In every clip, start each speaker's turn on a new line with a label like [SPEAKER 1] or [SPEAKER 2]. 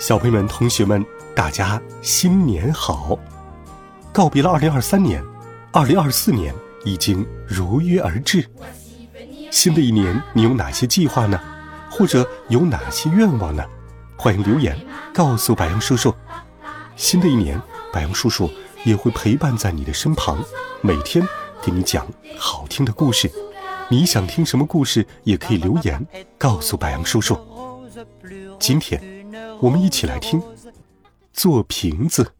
[SPEAKER 1] 小朋友们、同学们，大家新年好！告别了二零二三年，二零二四年已经如约而至。新的一年，你有哪些计划呢？或者有哪些愿望呢？欢迎留言告诉白羊叔叔。新的一年，白羊叔叔也会陪伴在你的身旁，每天给你讲好听的故事。你想听什么故事，也可以留言告诉白羊叔叔。今天。我们一起来听，做瓶子。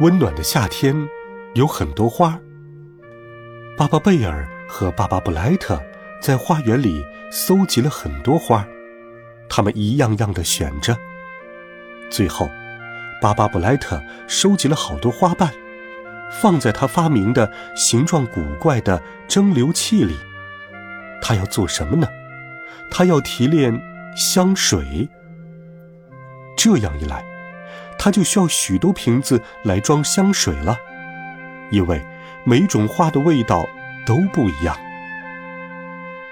[SPEAKER 1] 温暖的夏天有很多花。巴巴贝尔和巴巴布莱特在花园里搜集了很多花，他们一样样的选着。最后，巴巴布莱特收集了好多花瓣，放在他发明的形状古怪的蒸馏器里。他要做什么呢？他要提炼香水。这样一来，他就需要许多瓶子来装香水了，因为每种花的味道都不一样。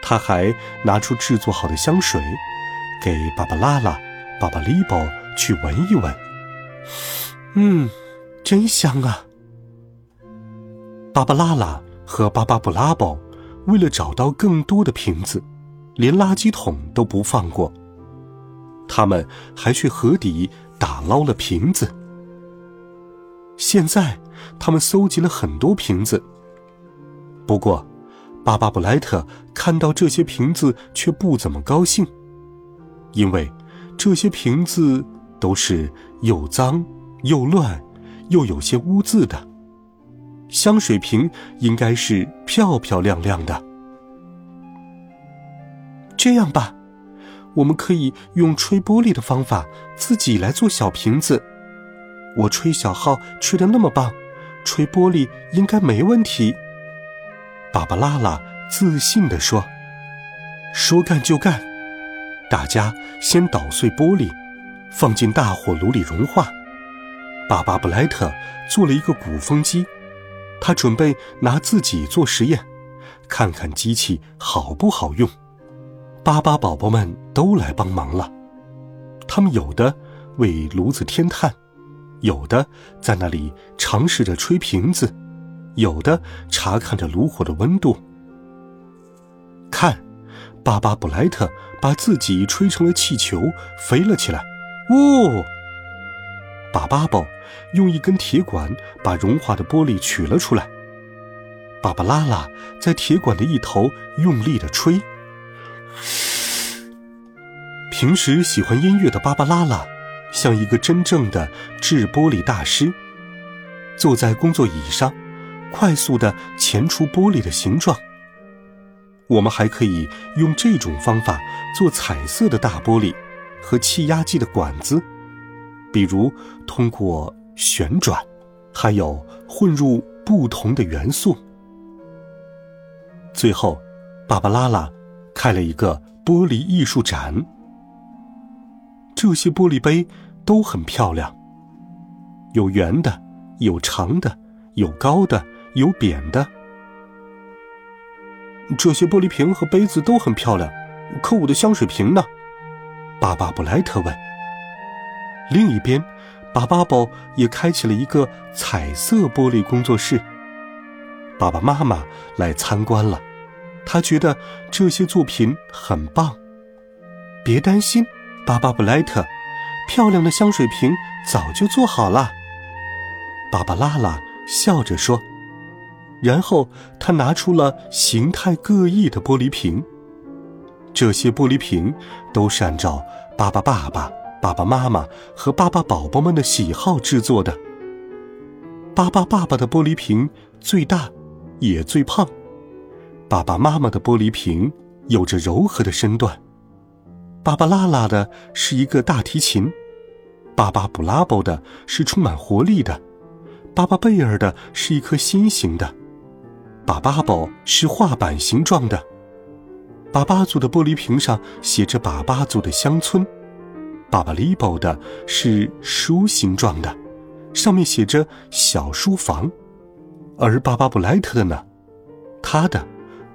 [SPEAKER 1] 他还拿出制作好的香水，给芭芭拉拉、芭芭利宝去闻一闻。嗯，真香啊！芭芭拉拉和巴巴布拉宝。为了找到更多的瓶子，连垃圾桶都不放过。他们还去河底打捞了瓶子。现在，他们搜集了很多瓶子。不过，巴巴布莱特看到这些瓶子却不怎么高兴，因为这些瓶子都是又脏又乱，又有些污渍的。香水瓶应该是漂漂亮亮的。这样吧，我们可以用吹玻璃的方法自己来做小瓶子。我吹小号吹得那么棒，吹玻璃应该没问题。芭芭拉拉自信地说：“说干就干，大家先捣碎玻璃，放进大火炉里融化。”巴巴布莱特做了一个鼓风机。他准备拿自己做实验，看看机器好不好用。巴巴宝宝们都来帮忙了，他们有的为炉子添炭，有的在那里尝试着吹瓶子，有的查看着炉火的温度。看，巴巴布莱特把自己吹成了气球，飞了起来。哦！巴巴宝用一根铁管把融化的玻璃取了出来。巴巴拉拉在铁管的一头用力的吹。平时喜欢音乐的芭芭拉拉，像一个真正的制玻璃大师，坐在工作椅上，快速的钳出玻璃的形状。我们还可以用这种方法做彩色的大玻璃和气压计的管子。比如通过旋转，还有混入不同的元素。最后，芭芭拉拉开了一个玻璃艺术展。这些玻璃杯都很漂亮，有圆的，有长的，有高的，有扁的。这些玻璃瓶和杯子都很漂亮，可我的香水瓶呢？巴巴布莱特问。另一边，巴巴宝也开启了一个彩色玻璃工作室。爸爸妈妈来参观了，他觉得这些作品很棒。别担心，巴巴布莱特，漂亮的香水瓶早就做好了。芭芭拉拉笑着说，然后他拿出了形态各异的玻璃瓶。这些玻璃瓶都是按照巴巴爸爸。爸爸妈妈和巴巴宝宝们的喜好制作的。巴巴爸爸的玻璃瓶最大，也最胖；爸爸妈妈的玻璃瓶有着柔和的身段。芭芭拉拉的是一个大提琴，巴巴布拉布的是充满活力的，巴巴贝尔的是一颗心形的，巴巴宝是画板形状的。巴巴族的玻璃瓶上写着“巴巴族的乡村”，巴巴里宝的是书形状的，上面写着“小书房”，而巴巴布莱特的呢，他的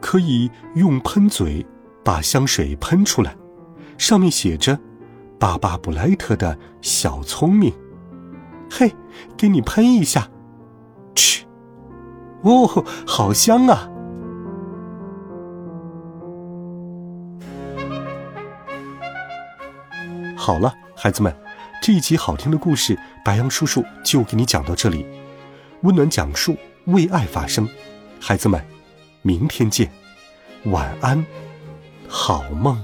[SPEAKER 1] 可以用喷嘴把香水喷出来，上面写着“巴巴布莱特的小聪明”。嘿，给你喷一下，去！哦，好香啊！好了，孩子们，这一集好听的故事，白杨叔叔就给你讲到这里。温暖讲述，为爱发声。孩子们，明天见，晚安，好梦。